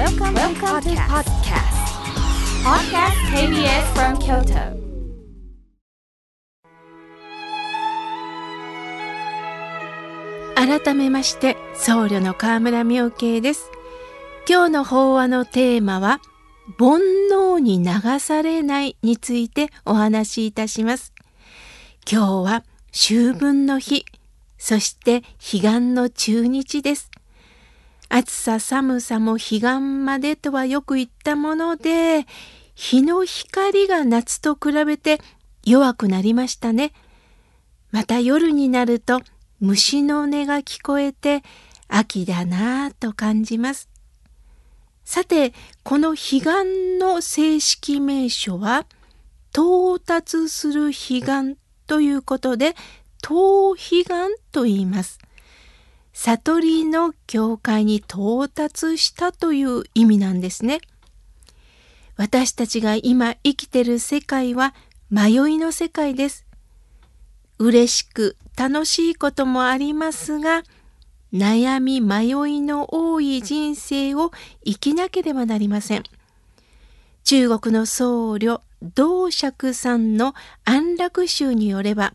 Welcome, Welcome to podcast. Podcast KBS from Kyoto. 改めまして僧侶の河村明慶です今日の法話のテーマは煩悩に流されないについてお話しいたします今日は秋分の日そして彼岸の中日です暑さ寒さも彼岸までとはよく言ったもので日の光が夏と比べて弱くなりましたねまた夜になると虫の音が聞こえて秋だなぁと感じます。さて、この彼岸の正式名称は、到達する彼岸ということで、到彼岸と言います。悟りの境界に到達したという意味なんですね。私たちが今生きてる世界は迷いの世界です。嬉しく楽しいこともありますが悩み迷いの多い人生を生きなければなりません。中国の僧侶道釈さんの安楽宗によれば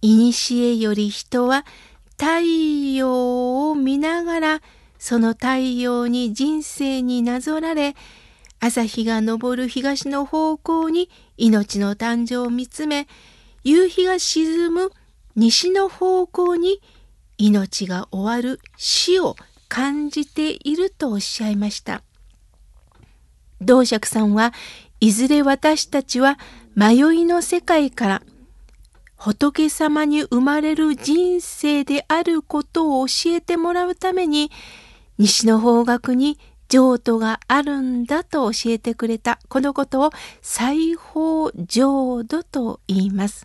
古より人は太陽を見ながらその太陽に人生になぞられ朝日が昇る東の方向に命の誕生を見つめ夕日が沈む西の方向に命が終わる死を感じているとおっしゃいました。道釈さんはいずれ私たちは迷いの世界から仏様に生まれる人生であることを教えてもらうために西の方角に浄土があるんだと教えてくれたこのことを西方浄土と言います。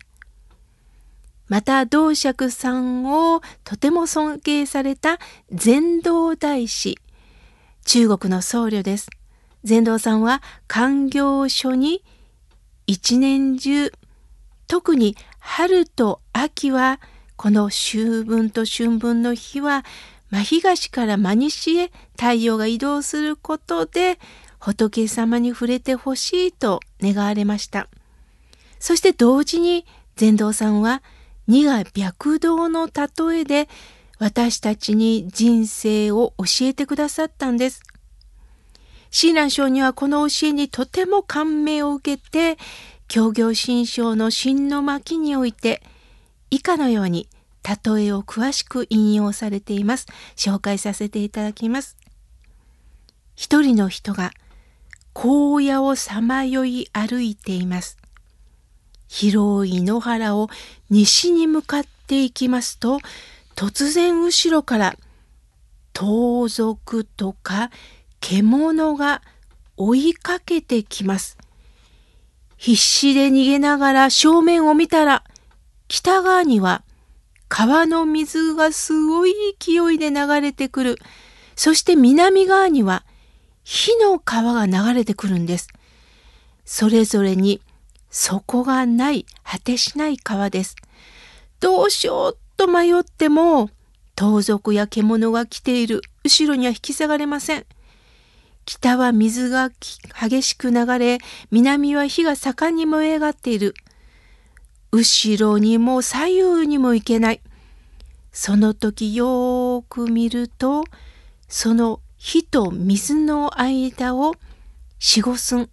また道釈さんをとても尊敬された禅道大師中国の僧侶です禅道さんは官業書に一年中特に春と秋はこの秋分と春分の日は真東から真西へ太陽が移動することで仏様に触れてほしいと願われましたそして同時に禅道さんは「二が白道の例えで私たちに人生を教えてくださったんです。親鸞聖にはこの教えにとても感銘を受けて、協業新章の真の巻において、以下のように例えを詳しく引用されています。紹介させていただきます。一人の人が荒野をさまよい歩いています。広い野原を西に向かっていきますと突然後ろから盗賊とか獣が追いかけてきます。必死で逃げながら正面を見たら北側には川の水がすごい勢いで流れてくる。そして南側には火の川が流れてくるんです。それぞれに底がない果てしない川です。どうしようと迷っても盗賊や獣が来ている後ろには引き下がれません。北は水が激しく流れ南は火が盛んに燃え上がっている。後ろにも左右にも行けない。その時よーく見るとその火と水の間を四五寸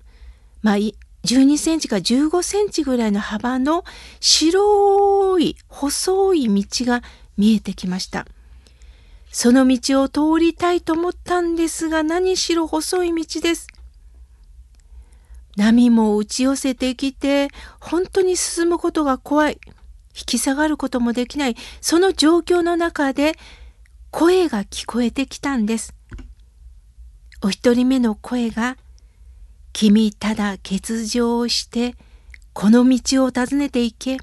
まあ12センチか15センチぐらいの幅の白い細い道が見えてきました。その道を通りたいと思ったんですが何しろ細い道です。波も打ち寄せてきて本当に進むことが怖い。引き下がることもできない。その状況の中で声が聞こえてきたんです。お一人目の声が君ただ欠場をしてこの道を訪ねていけ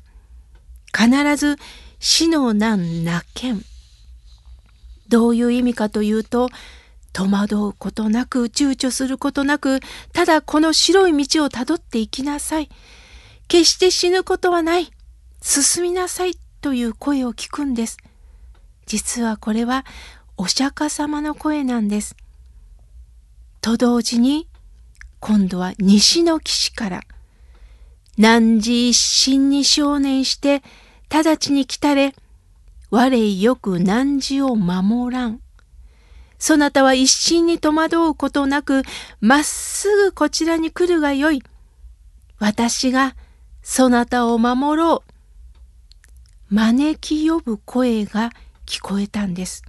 必ず死の難なけんどういう意味かというと戸惑うことなく躊躇することなくただこの白い道をたどっていきなさい。決して死ぬことはない。進みなさいという声を聞くんです。実はこれはお釈迦様の声なんです。と同時に今度は西の岸から。汝一心に少年して直ちに来たれ。我よく汝を守らん。そなたは一心に戸惑うことなくまっすぐこちらに来るがよい。私がそなたを守ろう。招き呼ぶ声が聞こえたんです。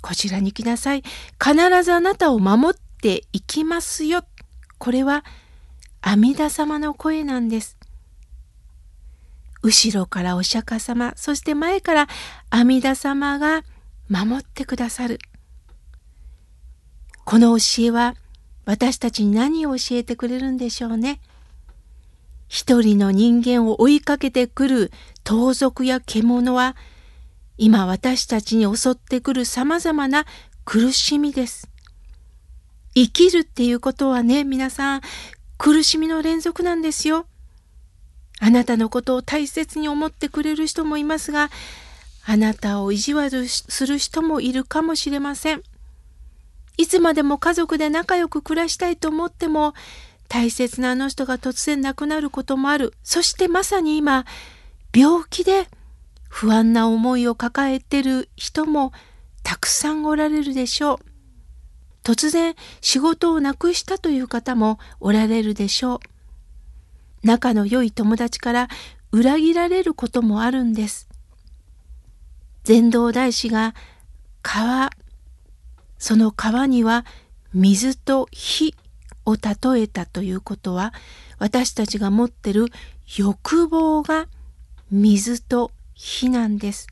こちらに来なさい。必ずあなたを守っていきますよ。これは阿弥陀様の声なんです。後ろからお釈迦様、そして前から阿弥陀様が守ってくださる。この教えは私たちに何を教えてくれるんでしょうね。一人の人間を追いかけてくる盗賊や獣は今私たちに襲ってくる様々な苦しみです。生きるっていうことはね、皆さん苦しみの連続なんですよ。あなたのことを大切に思ってくれる人もいますが、あなたを意地悪する人もいるかもしれません。いつまでも家族で仲良く暮らしたいと思っても、大切なあの人が突然亡くなることもある。そしてまさに今、病気で不安な思いを抱えてる人もたくさんおられるでしょう。突然仕事をなくしたという方もおられるでしょう。仲の良い友達から裏切られることもあるんです。禅道大師が川、その川には水と火を例えたということは私たちが持ってる欲望が水と火なんです。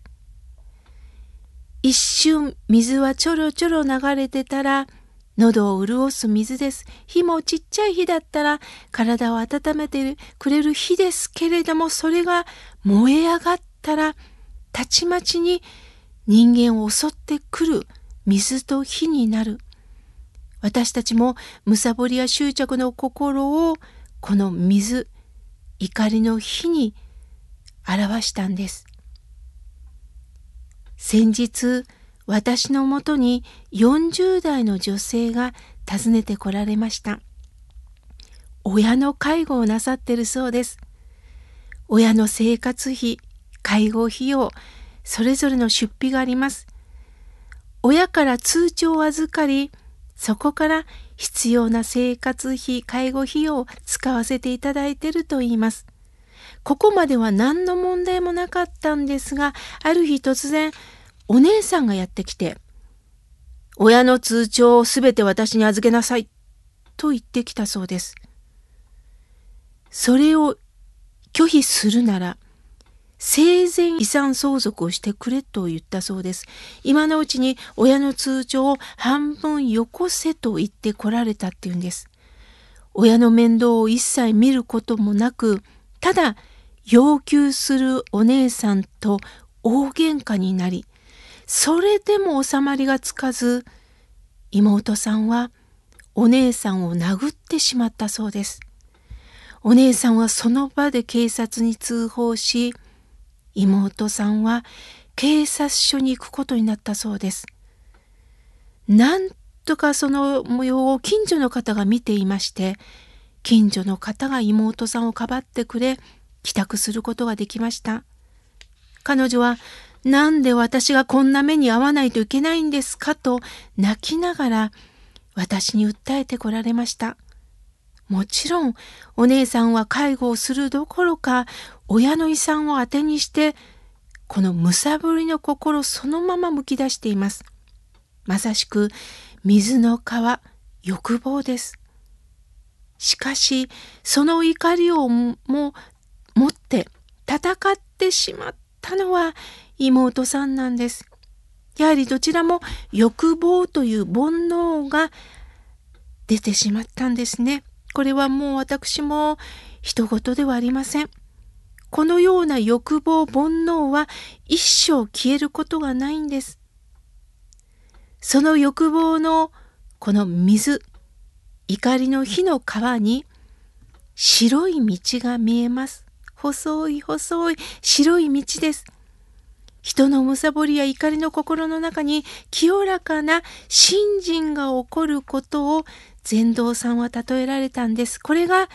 一瞬水はちょろちょろ流れてたら喉を潤す水です。火もちっちゃい火だったら体を温めてくれる火ですけれどもそれが燃え上がったらたちまちに人間を襲ってくる水と火になる。私たちもむさぼりや執着の心をこの水、怒りの火に表したんです。先日、私のもとに40代の女性が訪ねてこられました。親の介護をなさってるそうです。親の生活費、介護費用、それぞれの出費があります。親から通帳を預かり、そこから必要な生活費、介護費用を使わせていただいていると言います。ここまでは何の問題もなかったんですが、ある日突然、お姉さんがやってきて、親の通帳をすべて私に預けなさい、と言ってきたそうです。それを拒否するなら、生前遺産相続をしてくれと言ったそうです。今のうちに親の通帳を半分よこせと言ってこられたっていうんです。親の面倒を一切見ることもなく、ただ要求するお姉さんと大喧嘩になり、それでも収まりがつかず妹さんはお姉さんを殴ってしまったそうです。お姉さんはその場で警察に通報し妹さんは警察署に行くことになったそうです。なんとかその模様を近所の方が見ていまして近所の方が妹さんをかばってくれ帰宅することができました。彼女はなんで私がこんな目に遭わないといけないんですかと泣きながら私に訴えてこられました。もちろんお姉さんは介護をするどころか親の遺産を当てにしてこのむさぼりの心そのままむき出しています。まさしく水の川欲望です。しかしその怒りをも持って戦ってしまったたのは妹さんなんです。やはりどちらも欲望という煩悩が出てしまったんですね。これはもう私も人事ではありません。このような欲望、煩悩は一生消えることがないんです。その欲望のこの水、怒りの火の川に白い道が見えます。細い細い白い道です。人のむさぼりや怒りの心の中に清らかな信心が起こることを禅道さんは例えられたんです。これが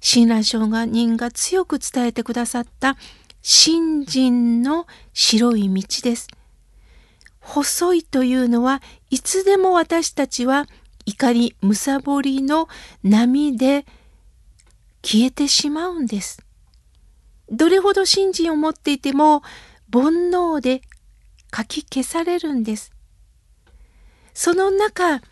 親鸞聖人が強く伝えてくださった信心の白い道です。細いというのはいつでも私たちは怒りむさぼりの波で消えてしまうんです。どれほど信心を持っていても煩悩で書き消されるんです。その中、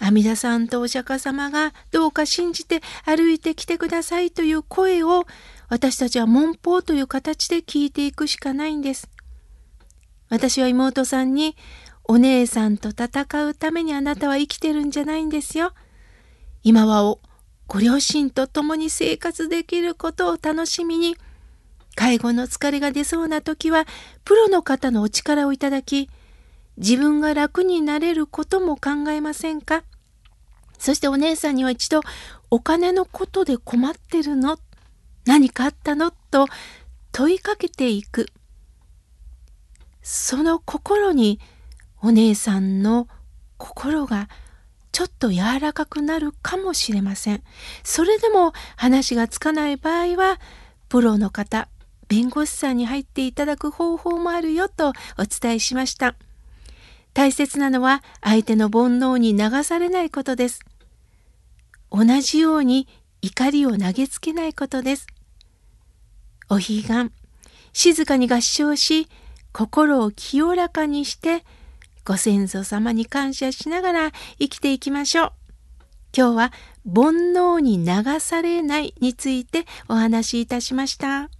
阿弥陀さんとお釈迦様がどうか信じて歩いてきてくださいという声を私たちは文法という形で聞いていくしかないんです。私は妹さんにお姉さんと戦うためにあなたは生きてるんじゃないんですよ。今はご両親と共に生活できることを楽しみに介護の疲れが出そうな時はプロの方のお力をいただき自分が楽になれることも考えませんか？そしてお姉さんには一度お金のことで困ってるの？何かあったの？と問いかけていく。その心にお姉さんの心がちょっと柔らかくなるかもしれません。それでも話がつかない場合はプロの方弁護士さんに入っていただく方法もあるよとお伝えしました。大切なのは相手の煩悩に流されないことです。同じように怒りを投げつけないことです。お彼岸、静かに合唱し、心を清らかにして、ご先祖様に感謝しながら生きていきましょう。今日は煩悩に流されないについてお話しいたしました。